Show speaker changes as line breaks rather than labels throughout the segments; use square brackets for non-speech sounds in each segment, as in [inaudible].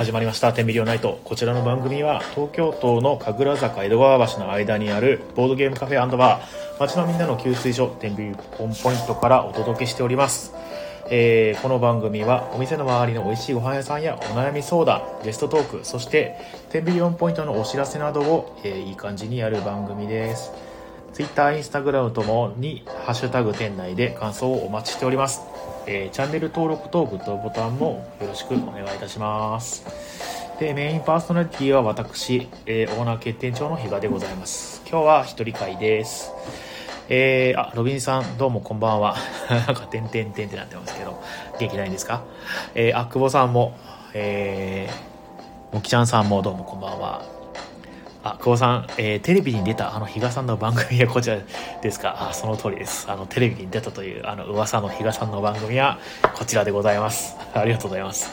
始まりました「テンビリオナイト」こちらの番組は東京都の神楽坂江戸川橋の間にあるボードゲームカフェバー。街のみんなの給水所テンビリポンポイントからお届けしております。えーこの番組はお店の周りの美味しいご飯屋さんやお悩み相談ゲストトークそしてテンビリオンポイントのお知らせなどを、えーいい感じにやる番組です。Twitter、Instagram ともに「ハッシュタグ店内」で感想をお待ちしております、えーチャンネル登録とグッドボタンもよろしくお願いいたしますでメインパーソナリティは私、えーオーナー決定長の比嘉でございます今日は一人会ですえー、あ、ロビンさん、どうもこんばんは。なんか、てんてんてんってなってますけど、元気ないんですか？えー、あ、久保さんも、えー、もきちゃんさんもどうもこんばんは。あ、久保さん、えーテレビに出たあの比嘉さんの番組はこちらですか？あ、その通りです。あの、テレビに出たという、あの、噂の比嘉さんの番組はこちらでございます。ありがとうございます。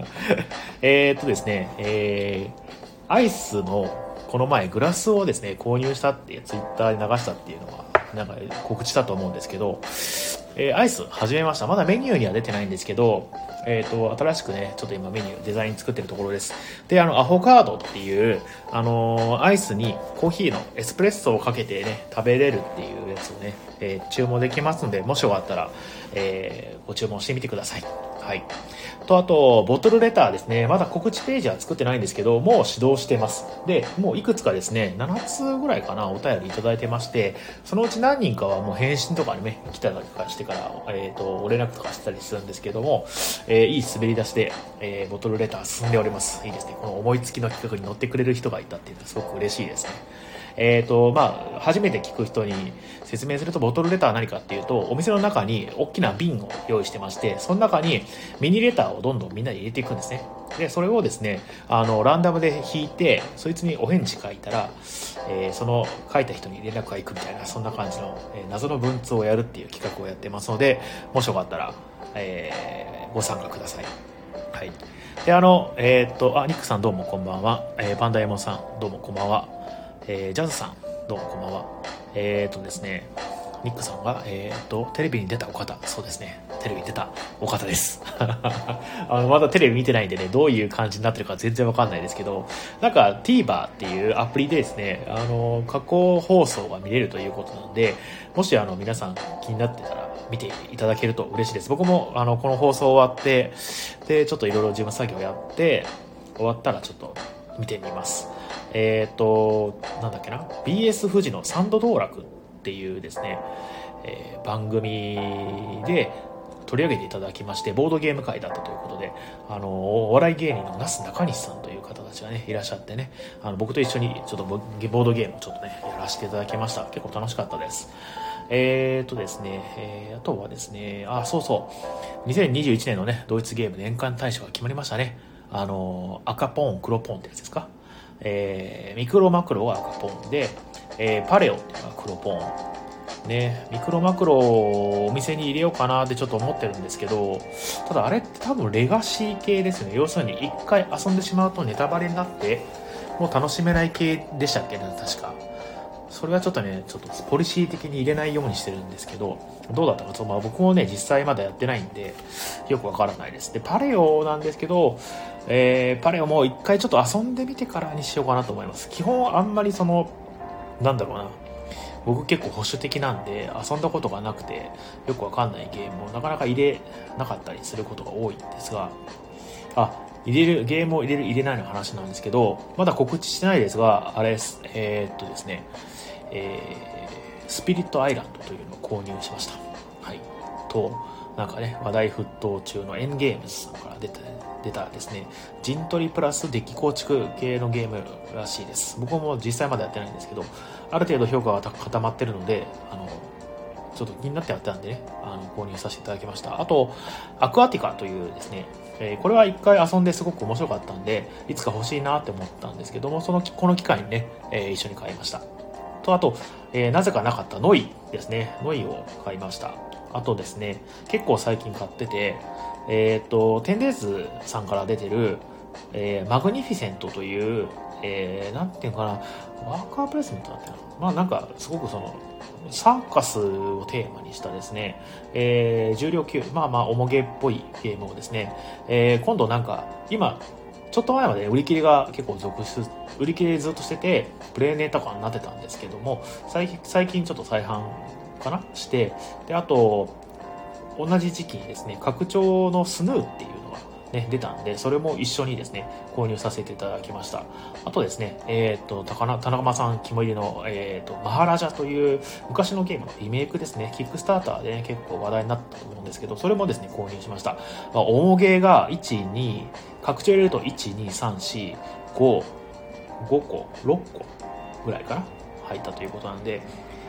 [laughs] えーっとですね、えー、アイスの、この前グラスをですね、購入したってツイッターで流したっていうのは、なんか告知したと思うんですけど、えーアイス始めました。まだメニューには出てないんですけど、えっ、と、新しくね、ちょっと今メニュー、デザイン作ってるところです。で、あの、アホカードっていう、あのーアイスにコーヒーのエスプレッソをかけてね、食べれるっていうやつをね、え注文できますので、もしよかったら、えーご注文してみてください。はい。と、あと、ボトルレターですね。まだ告知ページは作ってないんですけど、もう指導してます。で、もういくつかですね、7つぐらいかな、お便りいただいてまして、そのうち何人かはもう返信とかにね、来たりとかしてから、えっ、と、お連絡とかしたりするんですけども、えーいい滑り出しで、えーボトルレター進んでおります。いいですね。この思いつきの企画に乗ってくれる人がいたっていうのはすごく嬉しいですね。えっ、と、まあ、初めて聞く人に説明すると、ボトルレターは何かっていうと、お店の中に大きな瓶を用意してまして、その中にミニレターをどんどんみんなで入れていくんですね。で、それをですね、あの、ランダムで引いて、そいつにお返事書いたら、えーその書いた人に連絡が行くみたいな、そんな感じの、えー謎の文通をやるっていう企画をやってますので、もしよかったら、えーご参加ください。はい。で、あの、えーっと、あ、ニックさんどうもこんばんは。えーパンダエモンさんどうもこんばんは。えージャズさんどうもこんばんは。えーとですね、ニックさんが、えーと、テレビに出たお方。そうですね。テレビに出たお方です。[laughs] あの、まだテレビ見てないんでね、どういう感じになってるか全然わかんないですけど、なんか TVer っていうアプリでですね、あの、過去放送が見れるということなんで、もしあの、皆さん気になってたら見ていただけると嬉しいです。僕もあの、この放送終わって、で、ちょっといろいろ事務作業やって、終わったらちょっと見てみます。えっ、と、なんだっけな ?BS 富士のサンド道楽っていうですね、えー番組で取り上げていただきまして、ボードゲーム会だったということで、あの、お笑い芸人の那須中西さんという方たちがね、いらっしゃってね、あの、僕と一緒にちょっとボボードゲームをちょっとね、やらせていただきました。結構楽しかったです。えーとですね、えーあとはですね、あ、そうそう、2021年のね、ドイツゲーム年間大賞が決まりましたね。あの、赤ポン、黒ポンってやつですか？えーミクロマクロは赤ポンで、えーパレオっていうのは黒ポン。ね、ミクロマクロをお店に入れようかなってちょっと思ってるんですけど、ただあれって多分レガシー系ですよね。要するに一回遊んでしまうとネタバレになって、もう楽しめない系でしたっけね、確か。それはちょっとね、ちょっとポリシー的に入れないようにしてるんですけど、どうだったかと、まあ僕もね、実際まだやってないんで、よくわからないです。で、パレオなんですけど、えー、パレオも一回ちょっと遊んでみてからにしようかなと思います。基本あんまりその、なんだろうな、僕結構保守的なんで遊んだことがなくてよくわかんないゲームをなかなか入れなかったりすることが多いんですがあ入れるゲームを入れる入れないの話なんですけどまだ告知してないですがあれですえーっとですねえースピリットアイランドというのを購入しました。はい。となんかね話題沸騰中のエンゲームズさんから出た出たですね。陣取りプラスデッキ構築系のゲームらしいです。僕も実際までやってないんですけどある程度評価が固まってるのであのちょっと気になってやってたんでねあの購入させていただきました。あとアクアティカというですね、えこれは一回遊んですごく面白かったんでいつか欲しいなって思ったんですけどもそのこの機会にね、え一緒に買いました。とあと、えーなぜかなかったノイですねノイを買いましたあとですね結構最近買っててえっ、とテンデーズさんから出てる、えーマグニフィセントという、えー、なんていうかな、ワーカープレスメントだったな。まあなんか、すごくその、サーカスをテーマにしたですね、えー、重量級、まあまあ、重げっぽいゲームをですね、えー、今度なんか、今、ちょっと前まで売り切れが結構続出、売り切れずっとしてて、プレーネーとかになってたんですけども、最最近ちょっと再販かなして、で、あと、同じ時期にですね、拡張のスヌーっていうのがね、出たんで、それも一緒にですね、購入させていただきました。あとですね、えっ、ー、と、高田中さん肝入りの、えっ、ー、と、マハラジャという昔のゲームのリメイクですね、キックスターターでね、結構話題になったと思うんですけど、それもですね、購入しました。まあ、重ゲーが1、2、拡張入れると1、2、3、4、5、5個、6個ぐらいかな入ったということなんで、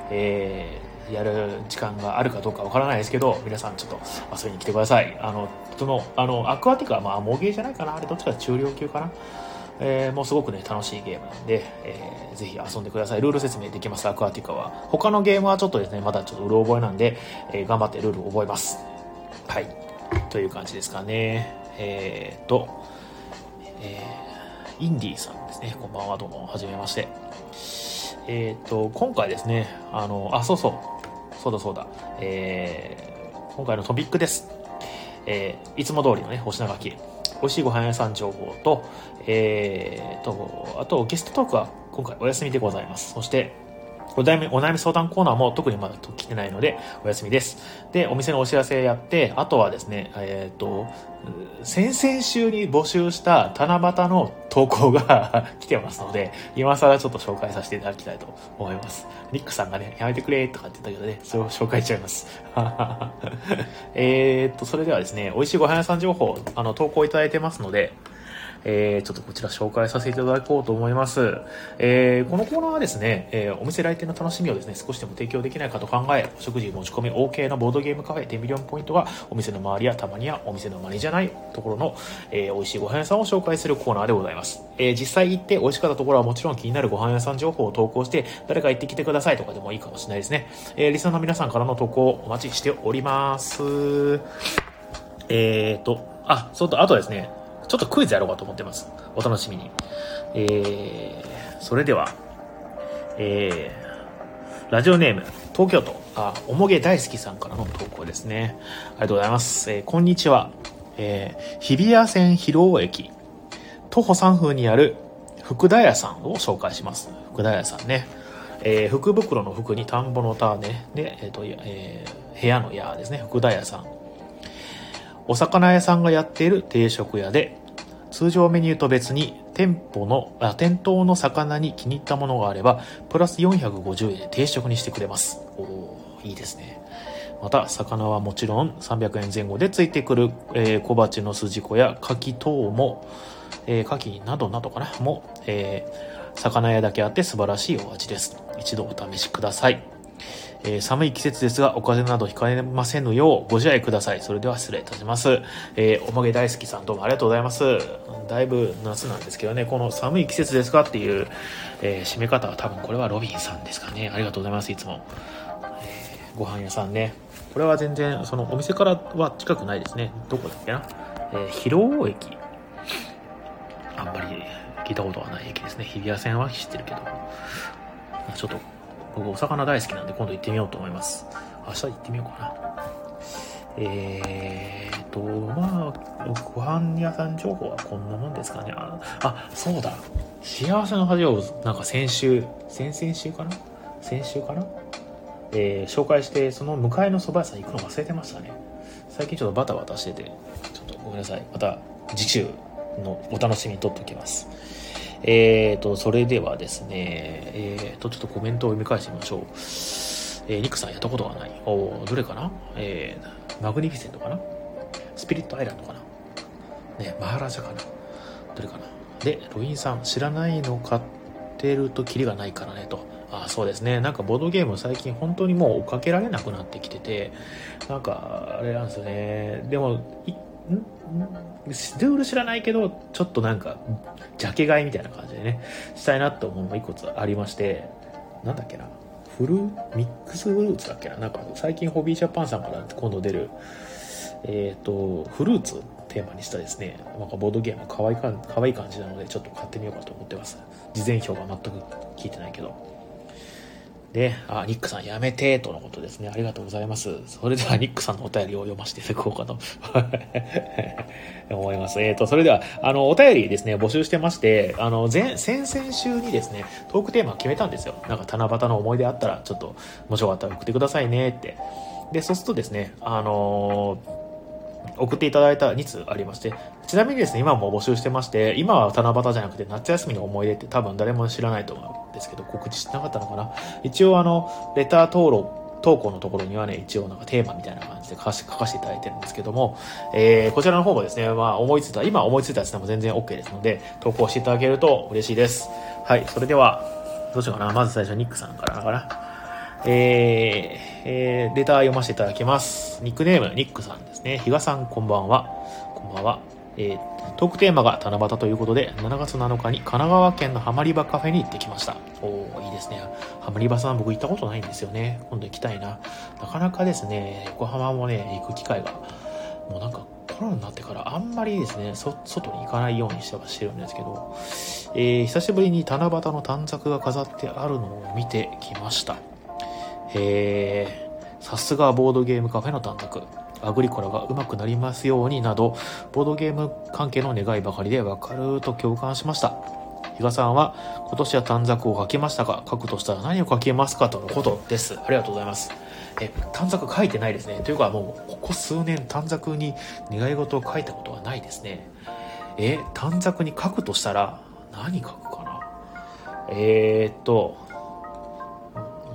えー、やる時間があるかどうかわからないですけど、皆さんちょっと遊びに来てください。あの、その、あの、アクアティカはまあ、モゲーじゃないかなあれどっちか中量級かなえー、もうすごくね、楽しいゲームなんで、えー、ぜひ遊んでください。ルール説明できます、アクアティカは。他のゲームはちょっとですね、まだちょっとうろ覚えなんで、えー、頑張ってルールを覚えます。はい。という感じですかね。えーと、えー、インディーさんですね。こんばんは、どうも、はじめまして。えっ、と、今回ですね、あの、あ、そうそう、そうだそうだ、えー、今回のトピックです。えー、いつも通りのね、お品書き、美味しいご飯屋さん情報と、えー、と、あとゲストトークは今回お休みでございます。そして、お悩み、お悩み相談コーナーも特にまだ来てないので、お休みです。で、お店のお知らせやって、あとはですね、えっ、ー、と、先々週に募集した七夕の投稿が [laughs] 来てますので、今更ちょっと紹介させていただきたいと思います。ニックさんがね、やめてくれとかって言ったけどね、それを紹介しちゃいます。[laughs] えっと、それではですね、美味しいご飯屋さん情報、あの、投稿いただいてますので、えー、ちょっとこちら紹介させていただこうと思います。えー、このコーナーはですね、えー、お店来店の楽しみをですね、少しでも提供できないかと考え、お食事持ち込み OK のボードゲームカフェ10ミリオンポイントがお店の周りやたまにはお店の周りじゃないところの、えー、美味しいご飯屋さんを紹介するコーナーでございます。えー、実際行って美味しかったところはもちろん気になるご飯屋さん情報を投稿して、誰か行ってきてくださいとかでもいいかもしれないですね。えー、リスナーの皆さんからの投稿お待ちしております。えーと、あ、そうと、あとですね、ちょっとクイズやろうかと思ってます。お楽しみに。えー、それでは、えー、ラジオネーム、東京都、あ、おもげ大好きさんからの投稿ですね。ありがとうございます。えー、こんにちは。えー、日比谷線広尾駅、徒歩3分にある福田屋さんを紹介します。福田屋さんね。えー、福袋の福に田んぼの田ね。で、えっ、ー、と、えー、部屋の屋ですね。福田屋さん。お魚屋さんがやっている定食屋で、通常メニューと別に店舗の、あ、店頭の魚に気に入ったものがあれば、プラス450円で定食にしてくれます。おいいですね。また、魚はもちろん300円前後でついてくる、えー、小鉢の筋子や牡蠣等も、えー、牡蠣などなどかな、も、えー、魚屋だけあって素晴らしいお味です。一度お試しください。えー、寒い季節ですが、お風邪などひかれませぬようご自愛ください。それでは失礼いたします。えー、おまげ大好きさんどうもありがとうございます。だいぶ夏なんですけどね、この寒い季節ですかっていう、えー、締め方は多分これはロビンさんですかね。ありがとうございます、いつも。えー、ご飯屋さんね。これは全然、そのお店からは近くないですね。どこだっけな。えー、広尾駅。あんまり聞いたことがない駅ですね。日比谷線は知ってるけど。ちょっと僕お魚大好きなんで今度行ってみようと思います。明日行ってみようかな。えーと、まあ、ご飯屋さん情報はこんなもんですかね。あ、あそうだ。幸せの恥を、なんか先週、先々週かな？先週かな？えー、紹介して、その向かいの蕎麦屋さん行くの忘れてましたね。最近ちょっとバタバタしてて、ちょっとごめんなさい。また次週のお楽しみにとっておきます。えーと、それではですね、えーと、ちょっとコメントを読み返してみましょう。えー、ニクさんやったことがない。おどれかな？えー、マグニフィセントかな？スピリットアイランドかな？ね、マハラジャかな？どれかな？で、ロインさん、知らないの買ってるとキリがないからね、と。あそうですね。なんかボードゲーム最近本当にもう追っかけられなくなってきてて、なんか、あれなんですよね。でも、ルール知らないけど、ちょっとなんか、ジャケ買いみたいな感じでね、したいなと思うのが一個ありまして、なんだっけな、フルミックスフルーツだっけな、なんか最近ホビージャパンさんから今度出る、えっ、と、フルーツテーマにしたですね、なんかボードゲーム可愛いか可愛い感じなので、ちょっと買ってみようかと思ってます。事前表が全く聞いてないけど。で、あ、ニックさんやめて、とのことですね。ありがとうございます。それではニックさんのお便りを読ませていただこうかと [laughs] 思います。えっ、ー、と、それでは、あの、お便りですね、募集してまして、あの、前、先々週にですね、トークテーマ決めたんですよ。なんか七夕の思い出あったら、ちょっと、もしよかったら送ってくださいねって。で、そうするとですね、あのー送っていただいた2通ありまして、ちなみにですね、今も募集してまして、今は七夕じゃなくて夏休みの思い出って多分誰も知らないと思うんですけど、告知してなかったのかな。一応あの、レター登録、投稿のところにはね、一応なんかテーマみたいな感じで書かせ書かせていただいてるんですけども、えー、こちらの方もですね、まあ思いついた、今思いついたやつでも全然 OK ですので、投稿していただけると嬉しいです。はい、それでは、どうしようかな。まず最初ニックさんからかな。えー、えー、レター読ませていただきます。ニックネーム、ニックさんですね。比嘉さん、こんばんは。こんばんは。えー、トークテーマが七夕ということで、7月7日に神奈川県のハマリバカフェに行ってきました。おー、いいですね。ハマリバさん僕行ったことないんですよね。今度行きたいな。なかなかですね、横浜もね、行く機会が、もうなんかコロナになってからあんまりですね、外に行かないようにしてはしてるんですけど、えー、久しぶりに七夕の短冊が飾ってあるのを見てきました。え、さすがボードゲームカフェの短冊。アグリコラが上手くなりますようになど、ボードゲーム関係の願いばかりでわかると共感しました。比嘉さんは今年は短冊を書きましたが、書くとしたら何を書きますかとのことです。ありがとうございます。え、短冊書いてないですね。というかもう、ここ数年短冊に願い事を書いたことはないですね。え、短冊に書くとしたら何書くかな？えー、っと、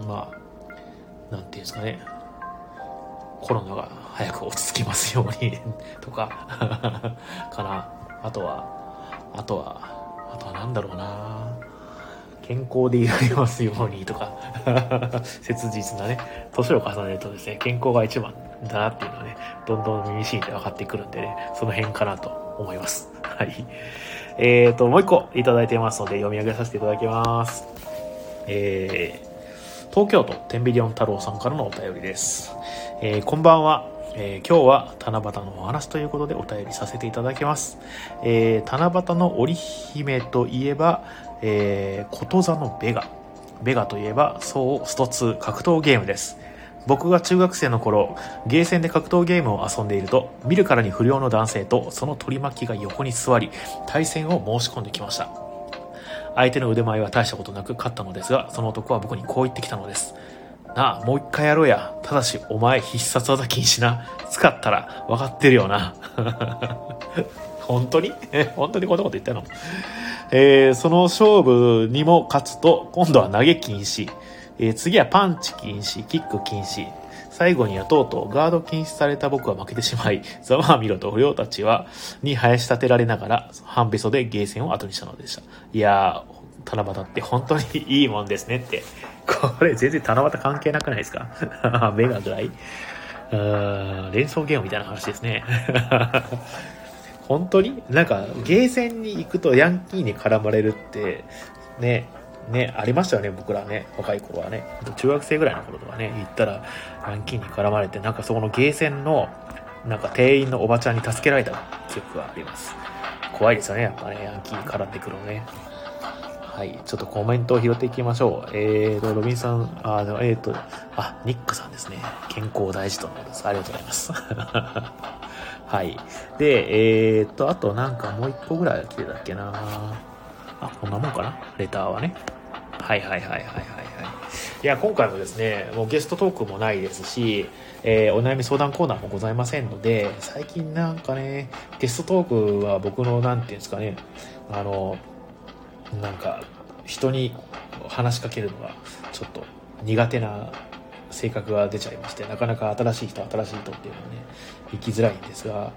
まあ、なんていうんですかね、コロナが早く落ち着きますように [laughs] とか [laughs] かな。あとは、あとは、あとはなんだろうな健康でいられますように [laughs] とか切実なね、年を重ねるとですね、健康が一番だなっていうのはね、どんどん身に染みて分かってくるんでね、その辺かなと思います。はい。えーと、もう一個いただいてますので読み上げさせていただきます。えー、東京都天秤リオン太郎さんからのお便りです。えー、こんばんは。えー、今日は七夕のお話ということでお便りさせていただきます。えー、七夕の織姫といえば、えー、こと座のベガ。ベガといえば、そうスト2格闘ゲームです。僕が中学生の頃、ゲーセンで格闘ゲームを遊んでいると、見るからに不良の男性とその取り巻きが横に座り、対戦を申し込んできました。相手の腕前は大したことなく勝ったのですが、その男は僕にこう言ってきたのです。なあ、もう一回やろうや。ただし、お前必殺技禁止な。使ったら分かってるよな。[laughs] 本当に？本当にこんなこと言ったの？えー、その勝負にも勝つと、今度は投げ禁止。えー、次はパンチ禁止、キック禁止。最後にはとうとうガード禁止された僕は負けてしまい、[laughs] ざまあみろと不良たちは、に生やし立てられながら、半べそでゲーセンを後にしたのでした。いやー、七夕って本当にいいもんですねって。これ全然七夕関係なくないですか？メガぐらい連想ゲームみたいな話ですね。[laughs] 本当に？なんか、ゲーセンに行くとヤンキーに絡まれるって、ね、ね、ありましたよね、僕らね、若い頃はね。中学生ぐらいの頃とかね、行ったら、ヤンキーに絡まれて、なんかそこのゲーセンの、なんか店員のおばちゃんに助けられた記憶があります。怖いですよね、やっぱね、ヤンキー絡んでくるのね。はい、ちょっとコメントを拾っていきましょう。えーと、ロビンさん、あ、えーと、あ、ニックさんですね。健康大事とのことです。ありがとうございます。[laughs] はい。で、えーと、あとなんかもう一個ぐらい来てたっけなあ、こんなもんかな？レターはね。はいはいはいはいはいはい。いや、今回もですね、もうゲストトークもないですし、えー、お悩み相談コーナーもございませんので、最近なんかね、ゲストトークは僕の、なんていうんですかね、あの、なんか、人に話しかけるのが、ちょっと苦手な性格が出ちゃいまして、なかなか新しい人、新しい人っていうのはね、行きづらいんですが、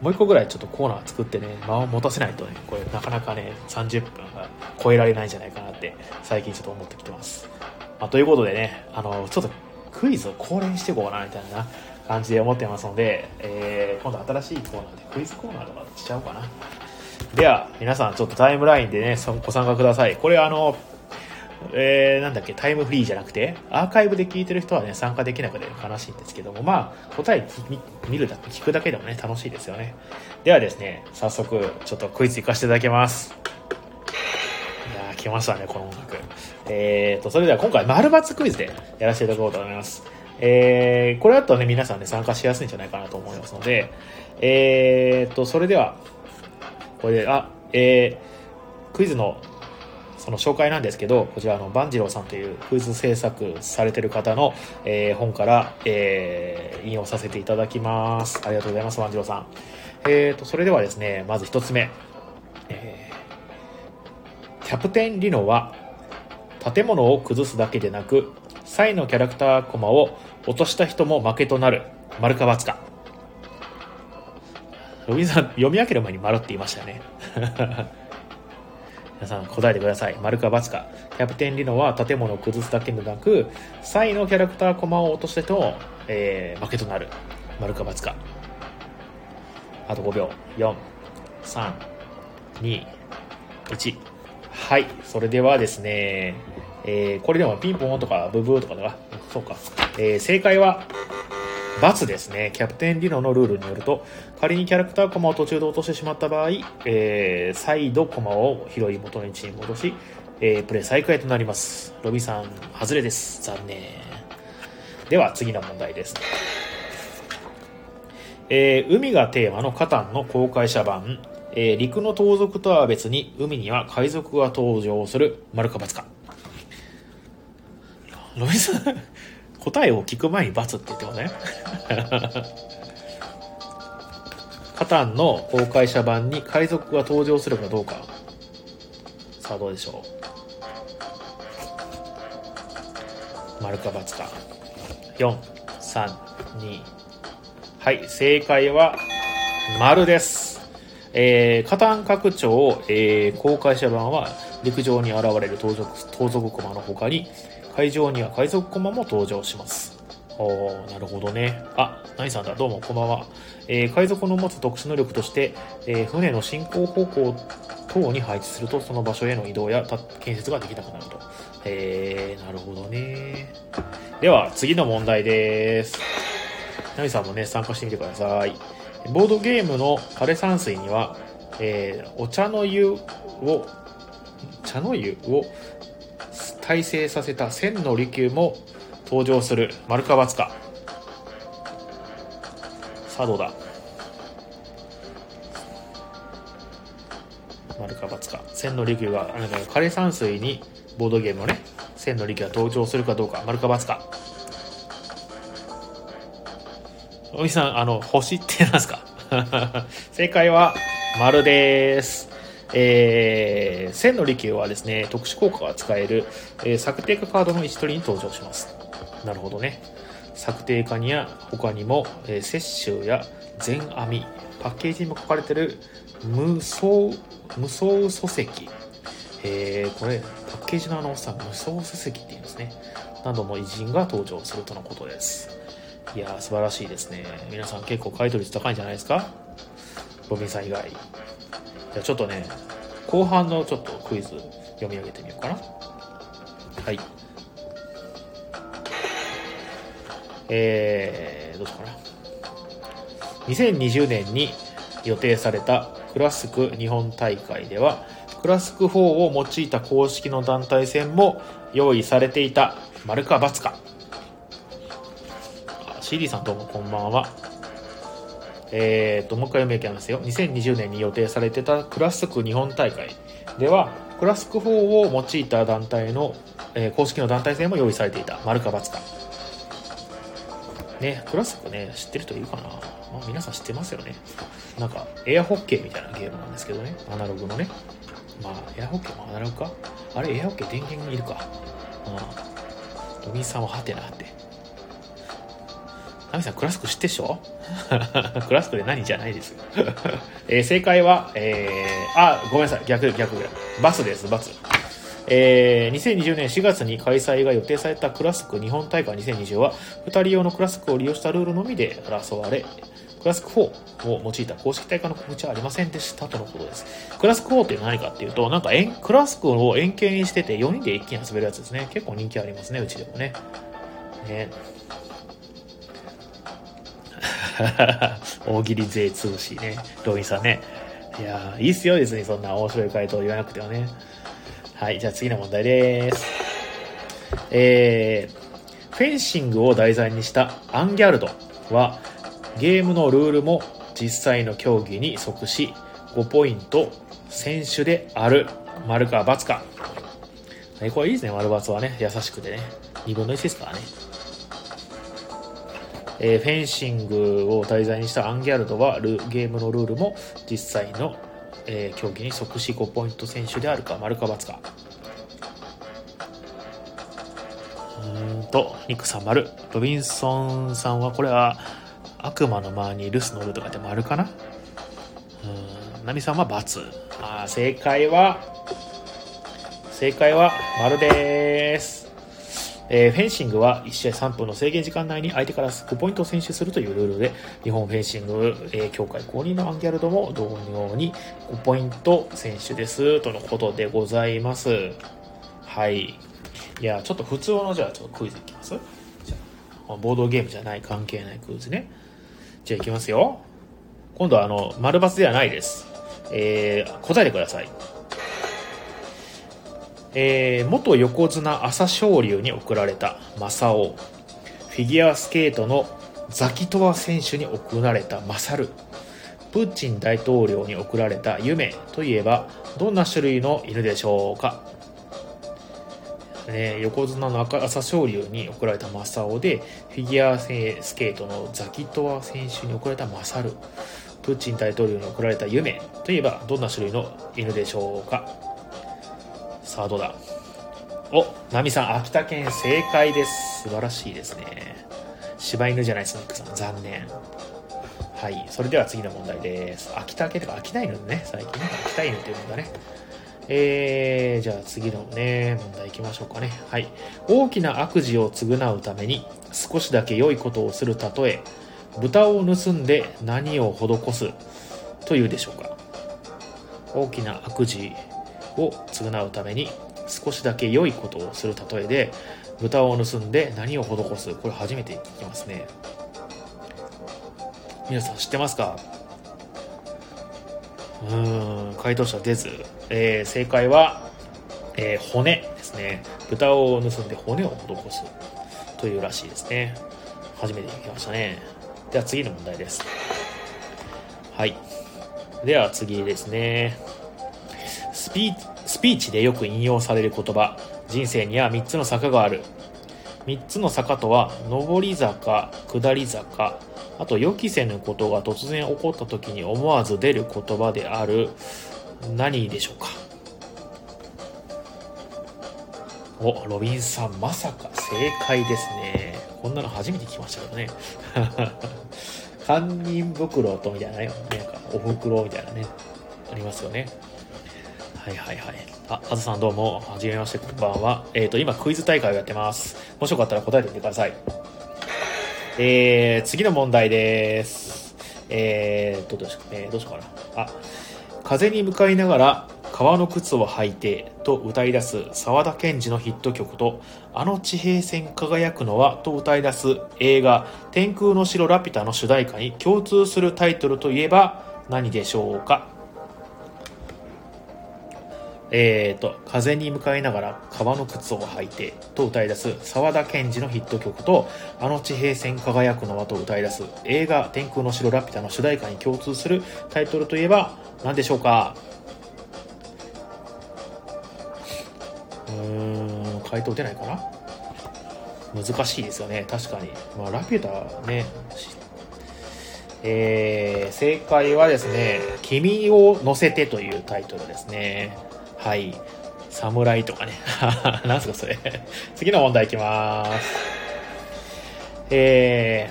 もう一個ぐらいちょっとコーナー作ってね、間を持たせないとね、これなかなかね、30分が超えられないんじゃないかなって、最近ちょっと思ってきてます。まあ、ということでね、あの、ちょっとクイズを恒例にしていこうかな、みたいな感じで思ってますので、えー、今度新しいコーナーでクイズコーナーとかしちゃおうかな。では、皆さんちょっとタイムラインでね、ご参加ください。これあの、えー、なんだっけ、タイムフリーじゃなくて、アーカイブで聞いてる人はね、参加できなくて悲しいんですけども、まあ、答え見るだけ、聞くだけでもね、楽しいですよね。ではですね、早速、ちょっとクイズ行かせていただきます。いやー、来ましたね、この音楽。えーと、それでは今回、丸抜クイズでやらせていただこうと思います。えー、これだとね、皆さんね、参加しやすいんじゃないかなと思いますので、えーと、それでは、これで、あ、えー、クイズのその紹介なんですけど、こちらの万次郎さんというクイズ制作されてる方の、えー、本から、えー、引用させていただきます。ありがとうございます、万次郎さん。えーと、それではですね、まず一つ目。えー、キャプテンリノは、建物を崩すだけでなく、サイのキャラクターコマを落とした人も負けとなる。丸か×か。ロビンさん、読み上げる前に丸って言いましたね。皆さん答えてください。丸か×か。キャプテンリノは建物を崩すだけでなく、サイのキャラクターコマを落としてと、えー、負けとなる。丸か×か。あと5秒。4、3、2、1。はい。それではですね、えー、これでもピンポンとかブブーとかだそうか。えー、正解は、ですね。キャプテンリノのルールによると、仮にキャラクターコマを途中で落としてしまった場合、えー、再度コマを拾い元の位置に戻し、えー、プレイ再開となります。ロビさん、外れです。残念。では、次の問題です。えー、海がテーマのカタンの公開者版、えー、陸の盗賊とは別に海には海賊が登場する丸か×か。ロビさん答えを聞く前に罰って言ってません？[laughs] カタンの公開者版に海賊が登場するかどうか。さあどうでしょう？丸か×か。4、3、2。はい、正解は丸です。えー、カタン拡張、えー、公開者版は陸上に現れる盗賊盗賊駒の他に会場には海賊駒も登場します。おなるほどね。あ、何さんだ、どうも、こんばんは。えー、海賊の持つ特殊能力として、えー、船の進行方向等に配置すると、その場所への移動や建設ができなくなると。えー、なるほどね。では、次の問題です。ナミさんもね、参加してみてください。ボードゲームの枯山水には、えー、お茶の湯を、茶の湯を大成させた千の利休も登場する丸か×かさあどうだ？丸か×か千の利休があの枯山水にボードゲームのね千の利休が登場するかどうか。丸か×かおじさんあの星ってなんですか？[laughs] 正解は丸です。えー、千の利休はですね、特殊効果が使える、えー、策定化カードの一取りに登場します。なるほどね。策定化には他にも、えー、雪舟や全編み、パッケージにも書かれてる無双、無双礎石。えー、これ、パッケージのあのさ、無双礎石って言うんですね。などの偉人が登場するとのことです。いやー、素晴らしいですね。皆さん結構回答率高いんじゃないですか？ロビンさん以外。じゃあちょっとね、後半のちょっとクイズ読み上げてみようかな。はい。えー、どうしようかな。2020年に予定されたクラスク日本大会では、クラスク4を用いた公式の団体戦も用意されていた、丸か×か。CD さんどうもこんばんは。えー、と、もう一回読み上げますよ。2020年に予定されてたクラスク日本大会では、クラスク4を用いた団体の、えー、公式の団体戦も用意されていた。丸か×か。ね、クラスクね、知ってる人いるかな、まあ、皆さん知ってますよね。なんか、エアホッケーみたいなゲームなんですけどね。アナログのね。まあ、エアホッケーもアナログか？あれ、エアホッケー電源いるか。うん。ドミンさんはハテナって。ナミさん、クラスク知ってっしょ？[laughs] クラスクで何じゃないですよ。[laughs] えー、正解は、えー、あ、ごめんなさい、逆、逆ぐらい。バスです、バス。えー、2020年4月に開催が予定されたクラスク日本大会2020は、2人用のクラスクを利用したルールのみで争われ、クラスク4を用いた公式大会の告知はありませんでしたとのことです。クラスク4って何かっていうと、なんかクラスクを円形にしてて4人で一気に遊べるやつですね。結構人気ありますね、うちでもね。ね。[laughs] 大喜利税通しね。ロビンさんね。いやいいっすよ、別にそんな面白い回答言わなくてもね。はい、じゃあ次の問題です。えー、フェンシングを題材にしたアンギャルドは、ゲームのルールも実際の競技に即し、5ポイント選手である。丸か×か。これいいですね、丸×はね。優しくてね。2分の1ですからね。えー、フェンシングを題材にしたアンギャルドはゲームのルールも実際の、えー、競技に即し5ポイント選手であるか丸か×か。うんとニックさん丸。ロビンソンさんはこれは悪魔の周りに留守のルとかって丸かな？うん。ナミさんは×あ正解は正解は丸です。えー、フェンシングは1試合3分の制限時間内に相手から5ポイントを選手するというルールで、日本フェンシング、えー、協会公認のアンギャルドも同様に5ポイント選手です、とのことでございます。はい。いや、ちょっと普通のじゃあちょっとクイズいきます？じゃあ、ボードゲームじゃない関係ないクイズね。じゃあいきますよ。今度はあの、丸抜ではないです。えー、答えてください。えー、元横綱朝青龍に贈られた正雄。フィギュアスケートのザキトワ選手に贈られたマサルプーチン大統領に贈られた夢といえばどんな種類の犬でしょうか、ね、横綱の朝青龍に贈られた正雄でフィギュアスケートのザキトワ選手に贈られたマサルプーチン大統領に贈られた夢といえばどんな種類の犬でしょうか。さあどうだ？おナミさん秋田県正解です。素晴らしいですね。柴犬じゃないスニックさん残念。はいそれでは次の問題です。秋田県とか秋田犬ね最近。ね秋田犬っていうんだね。えー、じゃあ次のね、問題行きましょうかね。はい。大きな悪事を償うために少しだけ良いことをする例え、豚を盗んで何を施すというでしょうか。大きな悪事。を償うために少しだけ良いことをする例えで豚を盗んで何を施す？これ初めて聞きますね。皆さん知ってますか？うーん回答者出ず、えー、正解は、えー、骨ですね。豚を盗んで骨を施す。というらしいですね。初めて聞きましたね。では次の問題です。はい。では次ですね。スピスピーチでよく引用される言葉。人生には3つの坂がある。3つの坂とは上り坂下り坂。あと予期せぬことが突然起こった時に思わず出る言葉である。何でしょうか？おロビンさんまさか正解ですね。こんなの初めて聞きましたけどね。[laughs] 堪忍袋とみたいなねなんかお袋みたいなねありますよね。はいはいはい。あ、あずさんどうも、はじめまして、こんばんは。えっ、ー、と、今クイズ大会をやってます。もしよかったら答えてみてください。えー、次の問題です。えーと、どうしよう、えー、どうしようかな。あ、風に向かいながら、革の靴を履いてと歌い出す沢田研二のヒット曲と、あの地平線輝くのはと歌い出す映画、天空の城ラピュタの主題歌に共通するタイトルといえば何でしょうかえーと、風に向かいながら革の靴を履いてと歌い出す沢田研二のヒット曲とあの地平線輝くのはと歌い出す？映画天空の城ラピュタの主題歌に共通するタイトルといえば何でしょうか？うーん、回答出ないかな？難しいですよね、確かに。まあ、ラピュタね、えー、正解はですね、君を乗せてというタイトルですね。はい。侍とかね。[laughs] なんすかそれ。次の問題いきます。え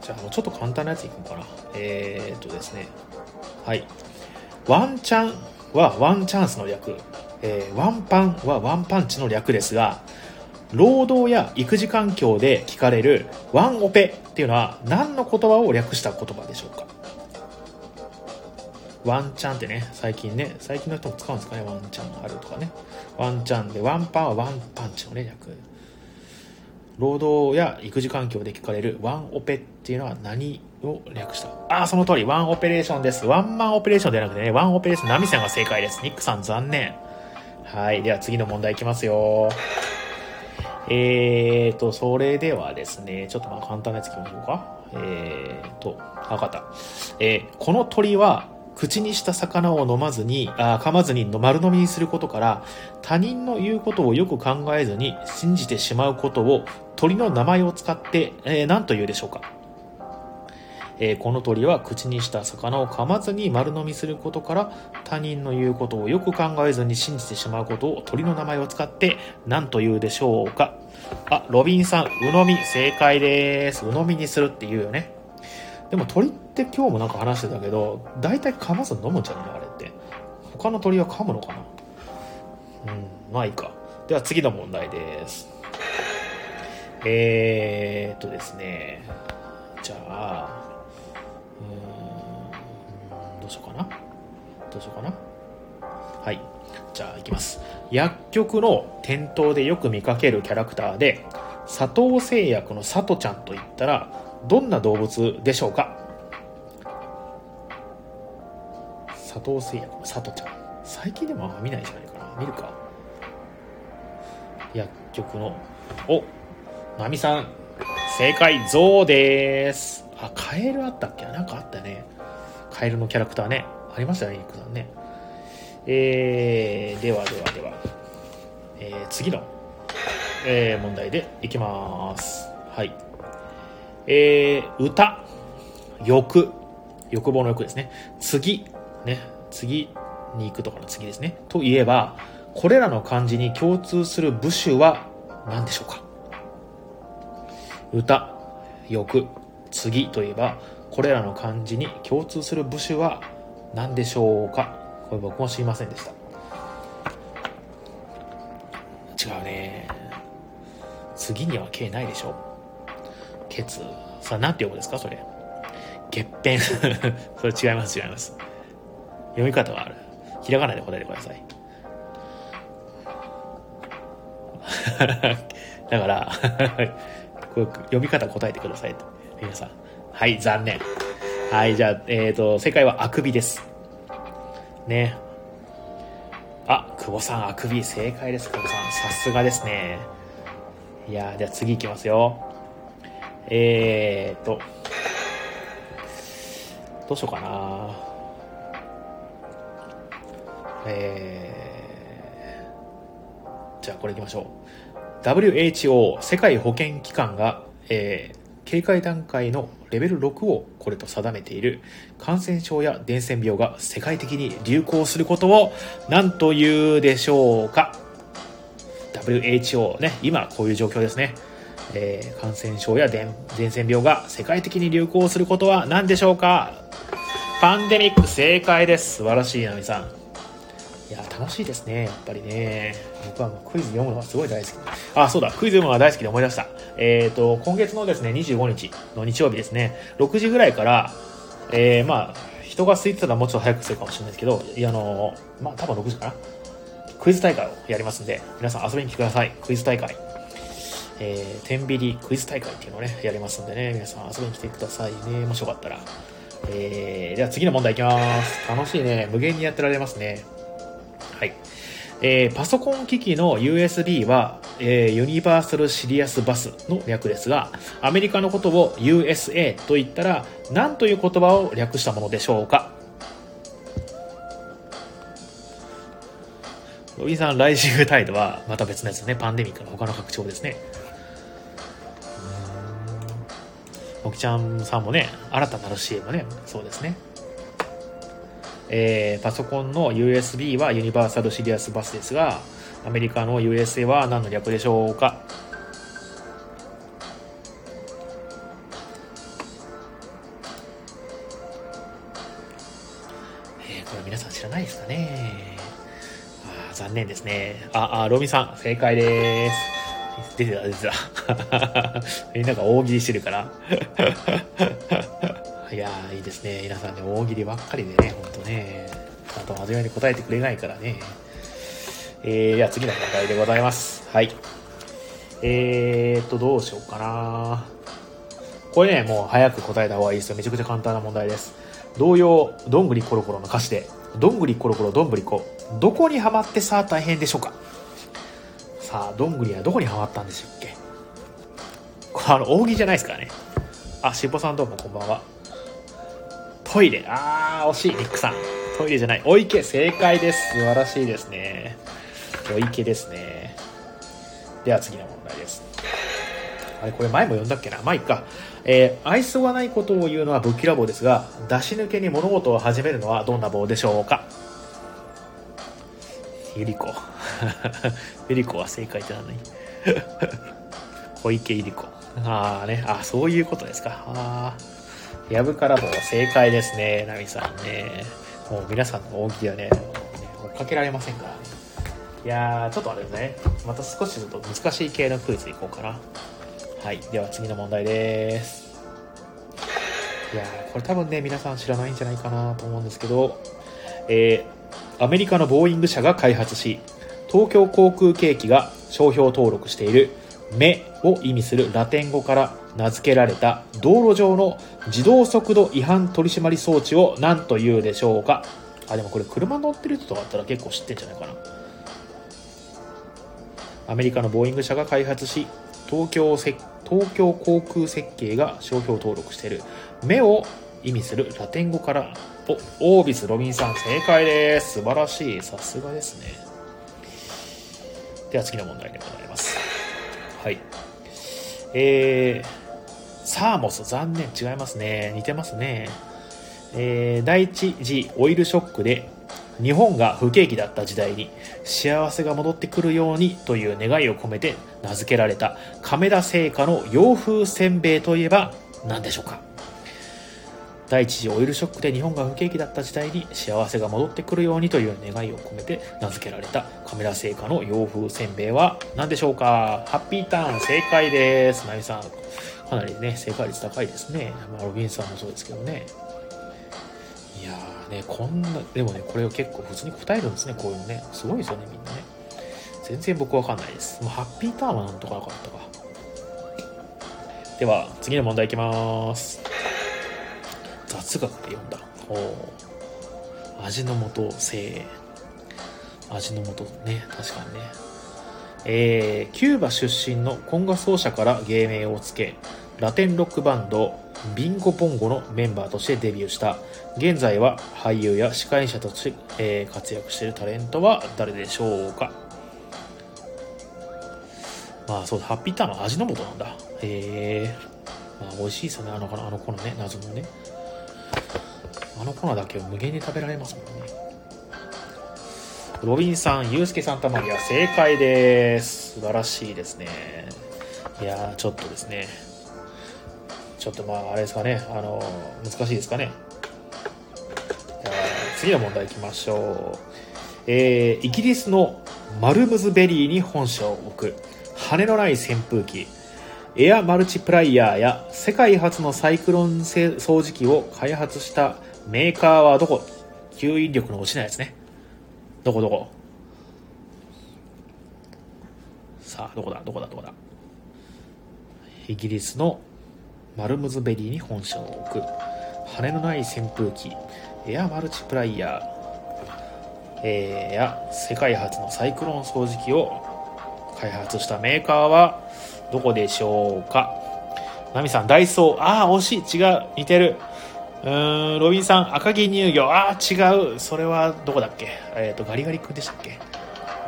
ー、じゃあもうちょっと簡単なやついこうかな。えー、っとですね。はい。ワンチャンはワンチャンスの略。えー、ワンパンはワンパンチの略ですが、労働や育児環境で聞かれるワンオペっていうのは何の言葉を略した言葉でしょうか？ワンチャンってね、最近ね、最近の人も使うんですかね、ワンチャンあるとかね。ワンチャンで、ワンパンはワンパンチのね、略。労働や育児環境で聞かれるワンオペっていうのは何を略した？ああ、その通り、ワンオペレーションです。ワンマンオペレーションではなくてね、ワンオペレーション、ナミさんが正解です。ニックさん残念。はい。では次の問題いきますよ。えーと、それではですね、ちょっとまあ簡単なやついきましょうか。えーと、わかった。えー、この鳥は口にした魚を飲まずに、あ噛まずに丸飲みにすることから、他人の言うことをよく考えずに信じてしまうことを鳥の名前を使って、えー、何と言うでしょうかえー、この鳥は口にした魚を噛まずに丸飲みすることから他人の言うことをよく考えずに信じてしまうことを鳥の名前を使って何と言うでしょうかあ、ロビンさん、鵜呑み正解です。鵜呑みにするって言うよね。でも鳥って今日もなんか話してたけど、大体噛まず飲むんじゃないあれって。他の鳥は噛むのかな？うん、まあいいか。では次の問題です。えーっとですね。じゃあ、うん、どうしようかな？どうしようかな？はい。じゃあ、いきます。薬局の店頭でよく見かけるキャラクターで、佐藤製薬の佐藤ちゃんといったら、どんな動物でしょうか？藤製薬の佐藤ちゃん。最近でもあんま見ないじゃないかな。見るか。薬局の。おナミさん。正解ゾウです。あカエルあったっけ？なんかあったね。カエルのキャラクターね。ありましたねニックさんね。えー、ではではでは、えー、次の、えー、問題でいきます。はい。えー、歌、欲、欲望の欲ですね。次、ね、次に行くとかの次ですね。といえば、これらの漢字に共通する部首は何でしょうか？歌、欲、次といえば、これらの漢字に共通する部首は何でしょうか？これ僕も知りませんでした。違うね。次には K ないでしょケツ。さあ、なんて読むんですかそれ？月片。[laughs] それ違います、違います。読み方はある。ひらがなで答えてください。[laughs] だから読み方答えてください。皆さん。はい、残念。はい、じゃあ、えっ、ー、と、正解はあくびです。ね。あ、久保さん、あくび、正解です、久保さん。さすがですね。いやでは次いきますよ。えーと、どうしようかな。えー、じゃあこれいきましょう。WHO 世界保健機関が、えー、警戒段階のレベル6をこれと定めている感染症や伝染病が世界的に流行することを何と言うでしょうか ?WHO ね、今こういう状況ですね。えー、感染症や伝染病が世界的に流行することは何でしょうかパンデミック正解です。素晴らしい、ナミさん。いや、楽しいですね。やっぱりね。僕はもうクイズ読むのがすごい大好き。あ、そうだ、クイズ読むのが大好きで思い出した。えっ、ー、と、今月のですね、25日の日曜日ですね、6時ぐらいから、えー、まあ、人が空いてたらもうちょっと早くするかもしれないですけど、いや、あの、まあ、多分6時かな。クイズ大会をやりますんで、皆さん遊びに来てください。クイズ大会。えー、天秤クイズ大会っていうのをね、やりますんでね、皆さん遊びに来てくださいね。もしよかったら。えー、じゃあ次の問題いきます。楽しいね。無限にやってられますね。はい。えー、パソコン機器の USB は、えー、ユニバーサルシリアスバスの略ですが、アメリカのことを USA と言ったら、何という言葉を略したものでしょうかロビンさん、ライジングタイドはまた別のやつね。パンデミックの他の拡張ですね。もきちゃんさんもね、新たなる CM ね、そうですね。えー、パソコンの USB はユニバーサルシリアスバスですが、アメリカの USA は何の略でしょうか？えー、これ皆さん知らないですかね？あ残念ですね。あ、あ、ロミさん、正解です。出てた、出てた。[laughs] みんなが大喜利してるから。いやー、いいですね。皆さんね、大喜利ばっかりでね、ほんとね。あと真面目に答えてくれないからね。えー、では次の問題でございます。はい。えーっと、どうしようかな。これね、もう早く答えた方がいいですよ。めちゃくちゃ簡単な問題です。同様、どんぐりコロコロの歌詞で、どんぐりコロコロどんぶりこ、どこにはまってさあ大変でしょうかさあ、どんぐりはどこにはまったんでしょうっけこれあの、大喜利じゃないですからね。あ、しっぽさんどうもこんばんは。トイレ。あー、惜しい、ニックさん。トイレじゃない。お池、正解です。素晴らしいですね。お池ですね。では次の問題です。あれ、これ前も読んだっけなまあ、いっか。えー、愛想がないことを言うのはぶっきらぼうですが、出し抜けに物事を始めるのはどんな棒でしょうかゆりこ。ゆりこ [laughs] は正解じゃない [laughs] 小池ゆり子。ああね、あそういうことですか。ああ。やぶから棒正解ですね、ナミさんね。もう皆さんの大喜利はね、ね追っかけられませんからね。いやー、ちょっとあれですね。また少しちょっと難しい系のクイズいこうかな。はい。では次の問題です。いやー、これ多分ね、皆さん知らないんじゃないかなと思うんですけど、えー、アメリカのボーイング社が開発し、東京航空景気が商標登録している目を意味するラテン語から名付けられた道路上の自動速度違反取締装置を何というでしょうか？あ、でもこれ車乗ってる人とかだったら結構知ってんじゃないかな。アメリカのボーイング社が開発し、東京せ東京航空設計が商標登録している。目を意味するラテン語からおオービス・ロビンさん正解です。素晴らしい。さすがですね。では次の問題でございます。はい。えー、サーモス残念違いますね。似てますね。えー、第一次オイルショックで日本が不景気だった時代に幸せが戻ってくるようにという願いを込めて名付けられた亀田製菓の洋風せんべいといえば何でしょうか？第一次オイルショックで日本が不景気だった時代に幸せが戻ってくるようにという願いを込めて名付けられた亀田製菓の洋風せんべいは何でしょうか？ハッピーターン正解です。なみさん、かなりね、正解率高いですね。まあ、ロビンさんもそうですけどね。いやーね、こんな、でもね、これを結構普通に答えるんですね、こういうのね。すごいですよね、みんなね。全然僕わかんないです。もうハッピーターンはなんとかなかったか。では、次の問題いきます。雑学で読んだ。お味の素性。味の素ね、確かにね。えー、キューバ出身のコンガ奏者から芸名をつけ、ラテンロックバンド、ビンゴポンゴのメンバーとしてデビューした、現在は俳優や司会者として、えー、活躍しているタレントは誰でしょうかまあそうだ、ハッピーターンは味の素なんだ。へえ。まあ美味しいですよね、あのあの子のね、謎のね。あの粉だけを無限に食べられますもんね。ロビンさん、ユースケ・サンタマリア、正解です。素晴らしいですね。いや、ちょっとですね。ちょっとまあ、あれですかね。あの、難しいですかね。次の問題いきましょう。えー、イギリスのマルムズベリーに本社を置く羽のない扇風機エアマルチプライヤーや世界初のサイクロン掃除機を開発したメーカーはどこ？吸引力の落ちないやつね。どこどこ？さあ、どこだ？どこだ？どこだ？イギリスのマルムズベリーに本社を置く。羽のない扇風機。エアマルチプライヤー、えー、や世界初のサイクロン掃除機を開発したメーカーはどこでしょうか？ナミさん、ダイソー。ああ、惜しい。違う。似てる。うーん、ロビンさん、赤城乳業。ああ、違う。それはどこだっけ？えっ、ー、と、ガリガリ君でしたっけ？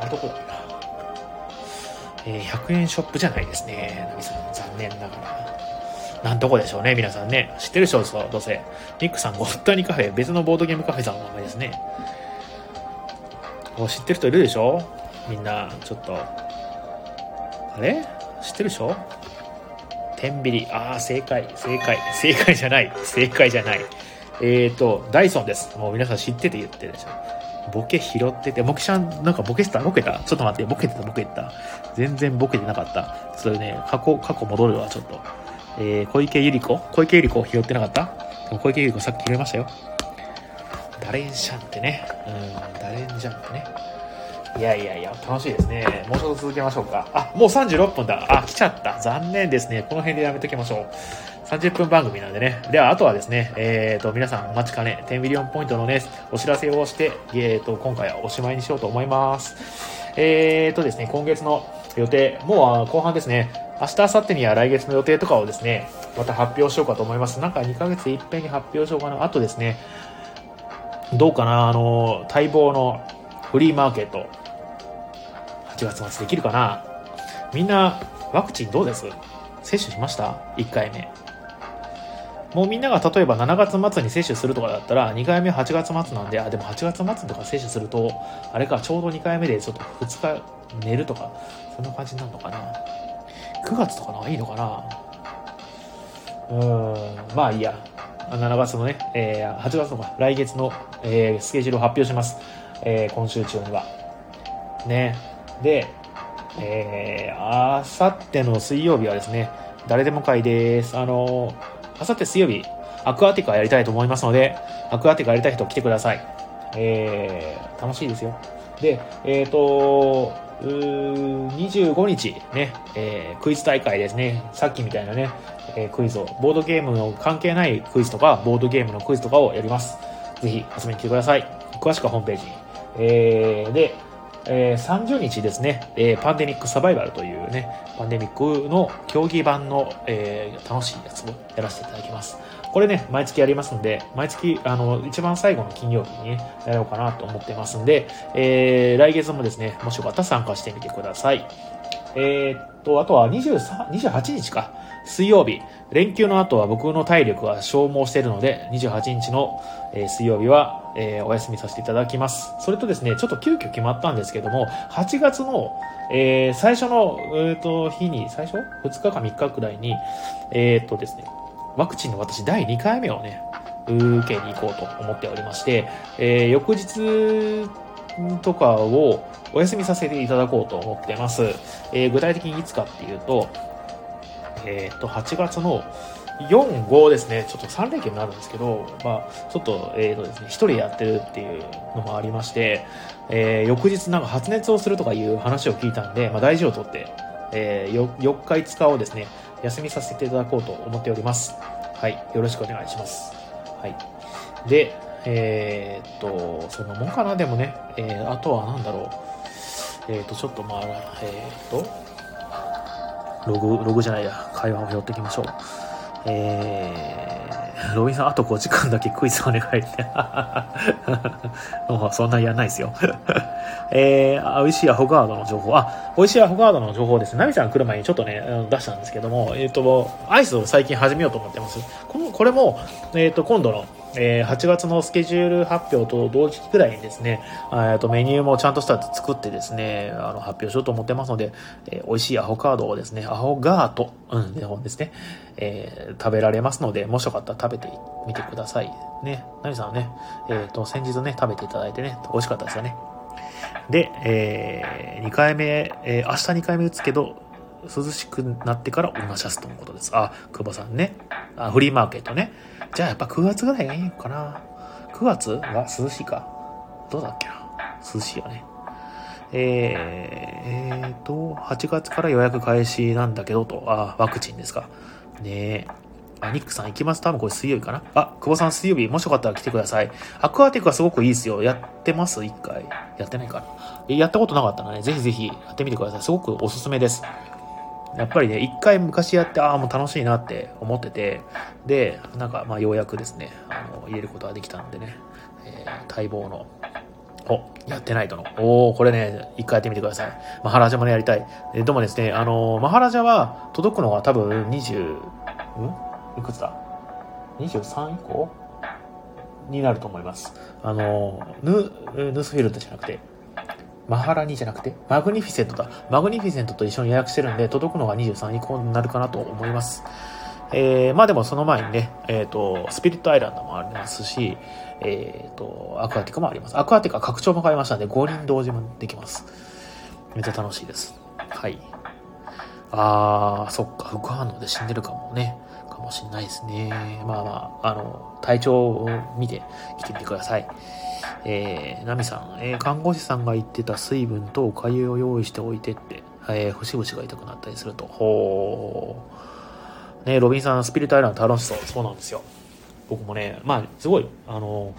あれどこだっけな？えー、100円ショップじゃないですね。ナミさん、残念ながら。なんどこでしょうね、皆さんね。知ってるでしょ、うどうせ。ニックさん、ゴッタニカフェ、別のボードゲームカフェさんの名前ですね。知ってる人いるでしょ？みんな、ちょっと。あれ？知ってるでしょ？天秤。ああ、正解、正解。正解じゃない。正解じゃない。えっ、ー、と、ダイソンです。もう皆さん知ってて言ってるでしょ。ボケ拾ってて、ボケちゃん、なんかボケした？ボケた？ちょっと待って、ボケてた？ボケてた？全然ボケてなかった。それね、過去、過去戻るわ、ちょっと。えー、小池百合子？小池百合子拾ってなかった？でも小池百合子さっき拾いましたよ。ダレンシャンってね。うん、ダレンジャンってね。いやいやいや、楽しいですね。もうちょっと続けましょうか。あ、もう36分だ。あ、来ちゃった。残念ですね。この辺でやめときましょう。30分番組なんでね。では、あとはですね、えっ、ー、と、皆さんお待ちかね、10ミリオンポイントのね、お知らせをして、えっ、ー、と、今回はおしまいにしようと思います。えっ、ー、とですね、今月の予定、もう後半ですね、明日、明後日には来月の予定とかをですね、また発表しようかと思います。なんか2ヶ月いっぺんに発表しようかな。あとですね、どうかな、あの、待望のフリーマーケット、8月末できるかな？みんな、ワクチンどうです？接種しました ?1 回目。もうみんなが例えば7月末に接種するとかだったら、2回目8月末なんで、あ、でも8月末とか接種すると、あれか、ちょうど2回目でちょっと2日寝るとか、そんな感じになるのかな？9月とかのがいいのかな？うーん、まあいいや。7月のね、えー、8月とか来月の、えー、スケジュールを発表します。えー、今週中には。ね。で、えー、あさっての水曜日はですね、誰でも会です。あのーあさって水曜日、アクアティカやりたいと思いますので、アクアティカやりたい人来てください。えー、楽しいですよ。で、えっ、ー、と、25日ね、えー、クイズ大会ですね。さっきみたいなね、えー、クイズを、ボードゲームの関係ないクイズとか、ボードゲームのクイズとかをやります。ぜひ遊びに来てください。詳しくはホームページに。えー、で、えー、30日ですね、えー、パンデミックサバイバルというね、パンデミックの競技版の、えー、楽しいやつをやらせていただきます。これね、毎月やりますんで、毎月、あの、一番最後の金曜日にね、やろうかなと思ってますんで、えー、来月もですね、もしよかったら参加してみてください。えー、っと、あとは23、28日か。水曜日、連休の後は僕の体力は消耗しているので、28日の、え水曜日は、え、お休みさせていただきます。それとですね、ちょっと急遽決まったんですけども、8月の、え、最初の、えーと、日に、最初 ?2 日か3日くらいに、えっ、とですね、ワクチンの私第2回目をね、受けに行こうと思っておりまして、え、翌日とかをお休みさせていただこうと思ってます。えー、具体的にいつかっていうと、えっ、ー、と、8月の4、5ですね、ちょっと3連休になるんですけど、まあ、ちょっと、えっ、ー、とですね、1人やってるっていうのもありまして、えー、翌日なんか発熱をするとかいう話を聞いたんで、まあ、大事をとって、えー、4日5日をですね、休みさせていただこうと思っております。はい、よろしくお願いします。はい。で、えー、っと、そのもんかな、でもね、えー、あとはなんだろう？えー、っと、ちょっとまあ、えー、っと、ログ、ログじゃないや、会話を拾っていきましょう。えー、ロビンさん、あと5時間だけクイズお願いって。[laughs] もうそんなやんないですよ。[laughs] えー、美味しいアホガードの情報。あ、美味しいアホガードの情報です。ナミさん来る前にちょっとね、出したんですけども、えっ、ー、と、アイスを最近始めようと思ってます。この、これも、えっ、ー、と、今度の、えー、8月のスケジュール発表と同時期くらいにですね、えとメニューもちゃんとした作ってですね、あの発表しようと思ってますので、えー、美味しいアホカードをですね、アホガート、うん、日本ですね、えー、食べられますので、もしよかったら食べてみてください。ね、ナミさんはね、えっ、ー、と、先日ね、食べていただいてね、美味しかったですよね。で、えー、2回目、えー、明日2回目打つけど、涼しくなってからおましゃすとのことです。あ、久保さんね。あ、フリーマーケットね。じゃあやっぱ9月ぐらいがいいかな。9月は涼しいか。どうだっけな。涼しいよね。えー、えーと、8月から予約開始なんだけどと。あ、ワクチンですか。ねえ。あ、ニックさん行きます多分これ水曜日かなあ、久保さん水曜日、もしよかったら来てください。アクアティクはすごくいいですよ。やってます？一回。やってないかな。やったことなかったらね、ぜひぜひやってみてください。すごくおすすめです。やっぱりね、一回昔やって、ああ、もう楽しいなって思ってて、で、なんか、まあ、ようやくですね、あの、入れることができたんでね、えー、待望の、お、やってないとの。おー、これね、一回やってみてください。マハラジャもね、やりたい。えでもですね、あの、マハラジャは届くのは多分20、ん？いくつだ ?23 以降？になると思います。あの、ヌ、ヌスフィルドじゃなくて、マハラニじゃなくて、マグニフィセントだ。マグニフィセントと一緒に予約してるんで、届くのが23以降になるかなと思います。えー、まあでもその前にね、えっ、ー、と、スピリットアイランドもありますし、えっ、ー、と、アクアティカもあります。アクアティカ拡張も買いましたんで、5人同時もできます。めっちゃ楽しいです。はい。あー、そっか、副反応で死んでるかもね。かもしんないですね。まあまあ、あの、体調を見て来てみてください。えー、ナミさん、えー、看護師さんが言ってた水分とおかゆを用意しておいてって、えー、節々が痛くなったりすると。ほー。ね、ロビンさん、スピリットアイランド楽しそう。そうなんですよ。僕もね、まあ、すごい、あの、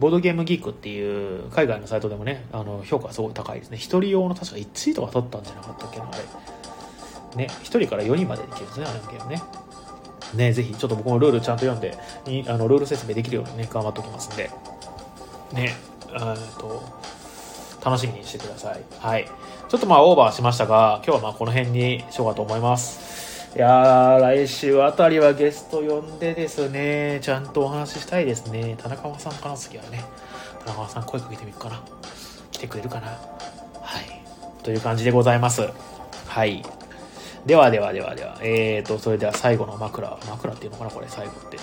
ボードゲームギークっていう海外のサイトでもね、あの、評価すごい高いですね。一人用の確か1位とか取ったんじゃなかったっけな、あれ。ね、1人から4人までできるんですね、あれのゲームね。ね、ぜひ、ちょっと僕もルールちゃんと読んで、あのルール説明できるようにね、頑張っておきますんで、ね、と、楽しみにしてください。はい。ちょっとまあオーバーしましたが、今日はまあこの辺にしようかと思います。いやー、来週あたりはゲスト呼んでですね、ちゃんとお話ししたいですね。田中さんかな次はね。田中さん声かけてみるかな。来てくれるかな。はい。という感じでございます。はい。ではではではでは、えーと、それでは最後の枕。枕っていうのかなこれ、最後って。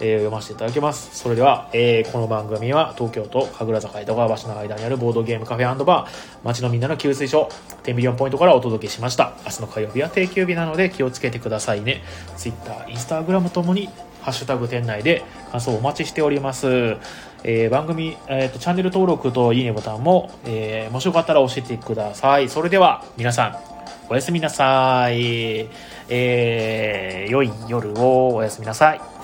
えー、読ませていただきます。それでは、えー、この番組は東京都神楽坂江戸川橋の間にあるボードゲームカフェバー、街のみんなの給水所、テンビリオンポイントからお届けしました。明日の火曜日は定休日なので気をつけてくださいね。Twitter、Instagram ともに、ハッシュタグ店内で感想をお待ちしております。えー、番組、えーと、チャンネル登録といいねボタンも、えー、もしよかったら教えてください。それでは、皆さん、おやすみなさい。えー、良い夜をおやすみなさい。